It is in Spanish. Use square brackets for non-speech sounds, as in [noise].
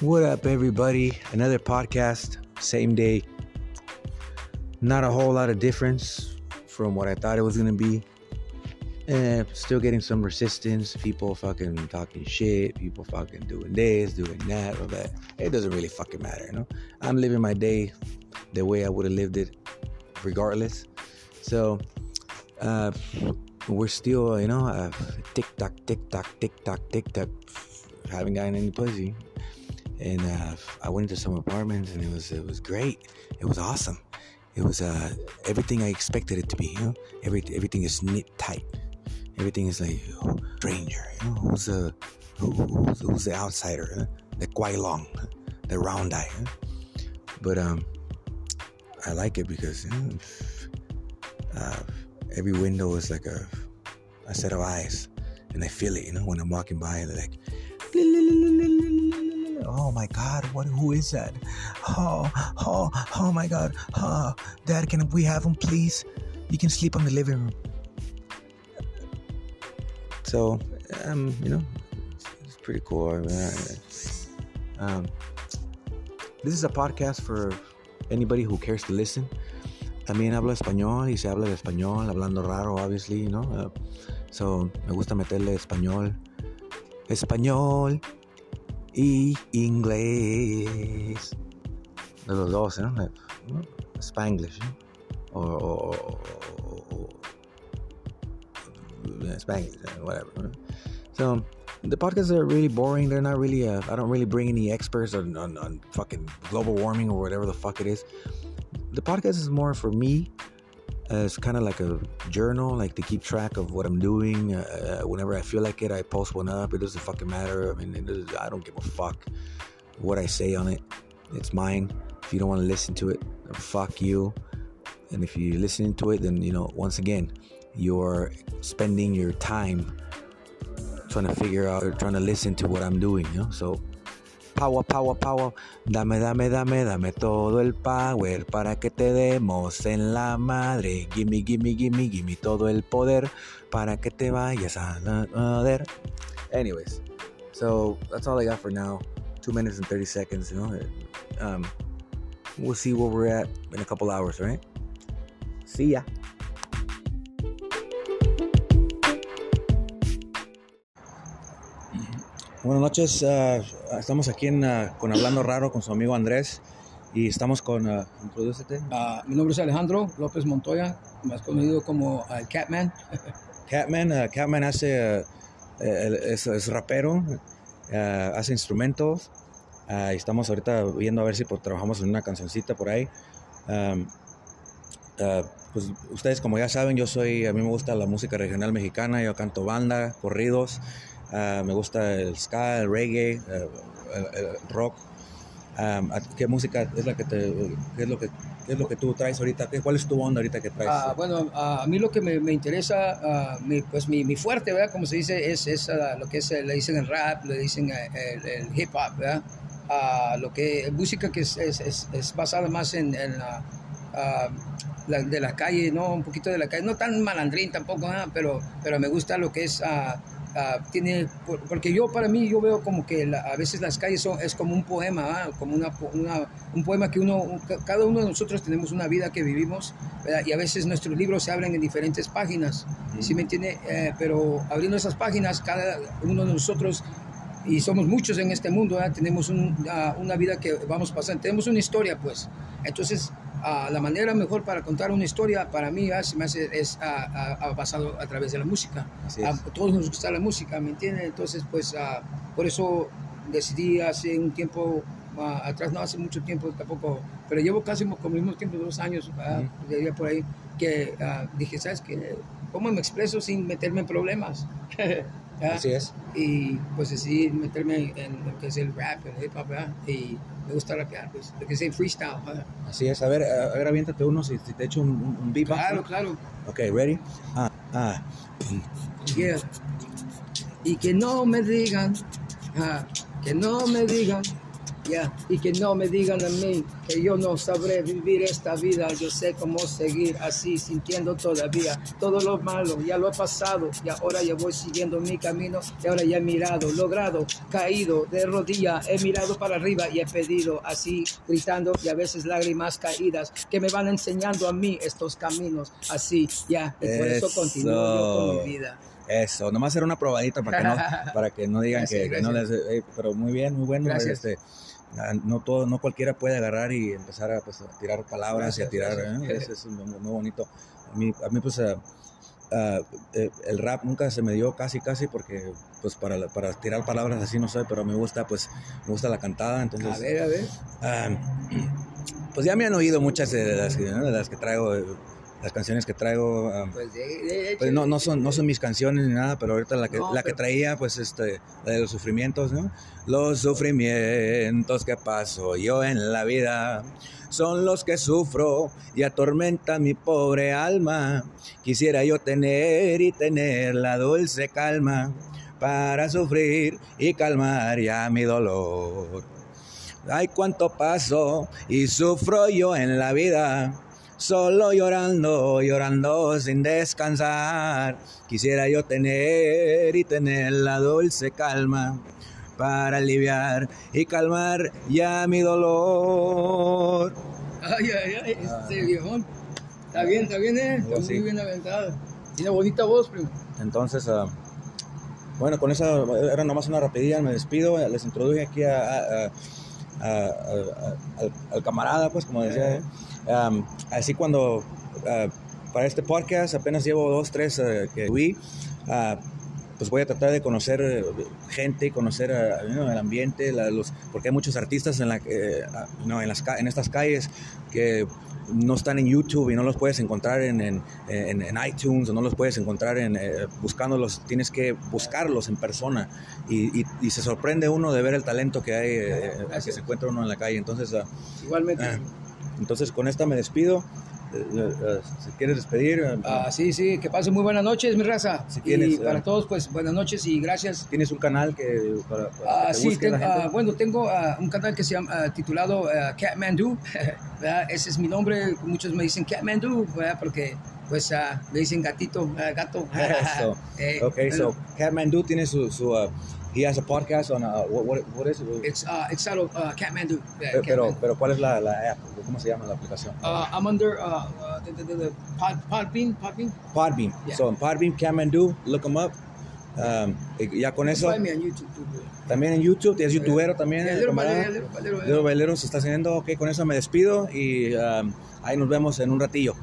What up, everybody? Another podcast, same day. Not a whole lot of difference from what I thought it was gonna be. Eh, still getting some resistance. People fucking talking shit. People fucking doing this, doing that, or that. It doesn't really fucking matter, you know. I'm living my day the way I would have lived it, regardless. So, uh, we're still, you know, uh, tick tock, tick tock, tick tock, tick tock. Haven't gotten any pussy and uh, I went into some apartments, and it was it was great. It was awesome. It was uh, everything I expected it to be. You know, every everything is knit tight. Everything is like stranger. You know, who's the who, who's, who's the outsider? Huh? The Kwai Long, the round eye. Huh? But um, I like it because you know, uh, every window is like a a set of eyes, and I feel it. You know, when I'm walking by, they're like oh my god what who is that oh oh oh my god oh dad can we have him please you can sleep on the living room so um you know it's, pretty cool um this is a podcast for anybody who cares to listen también hablo español y se habla de español hablando raro obviously you know uh, so me gusta meterle español español y inglés. De los dos, ¿no? Spanglish, ¿no? O, o, o, Spanglish, whatever. So, the podcasts are really boring. They're not really, uh, I don't really bring any experts on, on, on fucking global warming or whatever the fuck it is. The podcast is more for me it's kind of like a journal, like to keep track of what I'm doing. Uh, uh, whenever I feel like it, I post one up. It doesn't fucking matter. I mean, I don't give a fuck what I say on it. It's mine. If you don't want to listen to it, fuck you. And if you're listening to it, then you know, once again, you're spending your time trying to figure out or trying to listen to what I'm doing. You know, so Power, power, power. Dame, dame, dame, dame todo el power para que te demos en la madre. Gimme, gimme, gimme, gimme todo el poder para que te vayas a la madre. Anyways, so that's all I got for now. Two minutes and 30 seconds, you know. Um, we'll see where we're at in a couple hours, right? See ya. Buenas noches, uh, estamos aquí en, uh, con Hablando Raro con su amigo Andrés y estamos con, uh, mi nombre es Alejandro López Montoya, más conocido como Catman. [laughs] Catman, Catman hace, es, es, rapero, hace instrumentos y estamos ahorita viendo a ver si pues, trabajamos en una cancioncita por ahí. Um, pues ustedes como ya saben, yo soy, a mí me gusta la música regional mexicana, yo canto banda, corridos. Ah, me gusta el ska, el reggae, eh, el, rock. ¿Qué música es la que te, qué es lo que, es lo que tú traes ahorita? ¿Cuál es tu onda ahorita que traes? Ah, bueno, a mí lo que me, me interesa, mi, pues mi, mi, fuerte, ¿verdad? Como se dice, es, es lo que es, le dicen el rap, le dicen el, hip hop, ¿verdad? lo que música que es, es, es basada más en, en la, de la calle, ¿no? Un poquito de la calle, no tan malandrín tampoco, pero, pero me gusta lo que es Ah, tiene, porque yo para mí yo veo como que a veces las calles son, es como un poema, como una, un poema que uno, cada uno de nosotros tenemos una vida que vivimos y a veces nuestros libros se hablan en diferentes páginas, ¿sí me entiende? Eh, pero abriendo esas páginas, cada uno de nosotros y somos muchos en este mundo, tenemos ah, una vida que vamos pasando, tenemos una historia pues. Entonces, la manera mejor para contar una historia para mí ah, me hace, es ah, basado a través de la música. A todos nos gusta la música, ¿me entienden? Entonces, pues por eso decidí hace un tiempo atrás, no hace mucho tiempo tampoco, pero llevo casi como el mismo tiempo, dos años, uh, por ahí, que dije, ¿sabes qué? ¿Cómo me expreso sin meterme en problemas? [laughs] Así es. Y pues decidí meterme en lo que es el rap, el hip hop, Y me gusta rapear, pues, lo que es freestyle. Así es, a ver, a ver, aviéntate uno si, te echo un, un, beat. Claro, claro. Ok, ready? Ah, ah. Yeah. Y que no me digan, ah, que no me digan, Y que no me digan a mí que yo no sabré vivir esta vida. Yo sé cómo seguir así, sintiendo todavía todo lo malo. Ya lo he pasado y ahora ya voy siguiendo mi camino. Y ahora ya he mirado, logrado, caído de rodilla. He mirado para arriba y he pedido así, gritando y a veces lágrimas caídas que me van enseñando a mí estos caminos así. Ya, y por eso, continúo yo con mi vida. Eso, nomás era una probadita para que no, [laughs] para que no digan que, no les... Eh, pero muy bien, muy bueno. Este, Ah, no todo, no cualquiera puede agarrar y empezar a, pues, tirar palabras y a tirar, ¿eh? es muy, bonito. A mí, a mí pues uh, el rap nunca se me dio casi, casi porque pues para, para tirar palabras así no sé, pero me gusta, pues me gusta la cantada, entonces... A ver, a ver. pues ya me han oído muchas de las, de las que traigo las canciones que traigo pues, pues no, no, son, no son mis canciones ni nada, pero ahorita la que, la que traía, pues este, la de los sufrimientos, ¿no? Los sufrimientos que paso yo en la vida son los que sufro y atormentan mi pobre alma. Quisiera yo tener y tener la dulce calma para sufrir y calmar ya mi dolor. Ay, cuánto paso y sufro yo en la vida solo llorando, llorando sin descansar. Quisiera yo tener y tener la dulce calma para aliviar y calmar ya mi dolor. Ay, ay, ay, este viejón. Está bien, está bien, ¿eh? Está muy bien aventado. Tiene bonita voz, primo. Entonces, uh, bueno, con esa era nomás una rapidilla, me despido. Les introduje aquí a, al, camarada, pues, como decía. ¿eh? Así cuando ah, para este podcast apenas llevo dos, tres uh, que fui, uh, pues voy a tratar de conocer eh, gente, conocer el ambiente, los, porque hay muchos artistas en, la, no, en, las, en estas calles que no están en YouTube y no los puedes encontrar en, en, en, iTunes o no los puedes encontrar en, eh, buscándolos, tienes que buscarlos en persona y, y, se sorprende uno de ver el talento que hay, eh, que se encuentra uno en la calle. Entonces, igualmente. Entonces con esta me despido. Eh, eh, si quieres despedir. Ah, sí, sí, que pasen muy buenas noches, mi raza. Si y para todos, pues buenas noches y gracias. ¿Tienes un canal que para, ah, sí, ah, bueno, tengo un canal que se llama titulado Catmandu. [laughs] Ese es mi nombre. Muchos me dicen Catmandu, porque pues me dicen gatito, gato. [laughs] [laughs] ok, so Catmandu tiene su, su He has a podcast on uh, what, what, what is it? It's uh, it's out of uh, Kathmandu. Yeah, pero, pero ¿cuál es la, la app? ¿Cómo se llama la aplicación? Uh, I'm under uh, uh, the, the, the Pod, Podbean. Podbean. Podbean. Yeah. So in Podbean, Kathmandu, look them up. Um, ya con eso. YouTube también en YouTube, es youtubero también. Yeah, Little Bailero, Bailero, Bailero se está haciendo. Ok, con eso me despido y um, ahí nos vemos en un ratillo.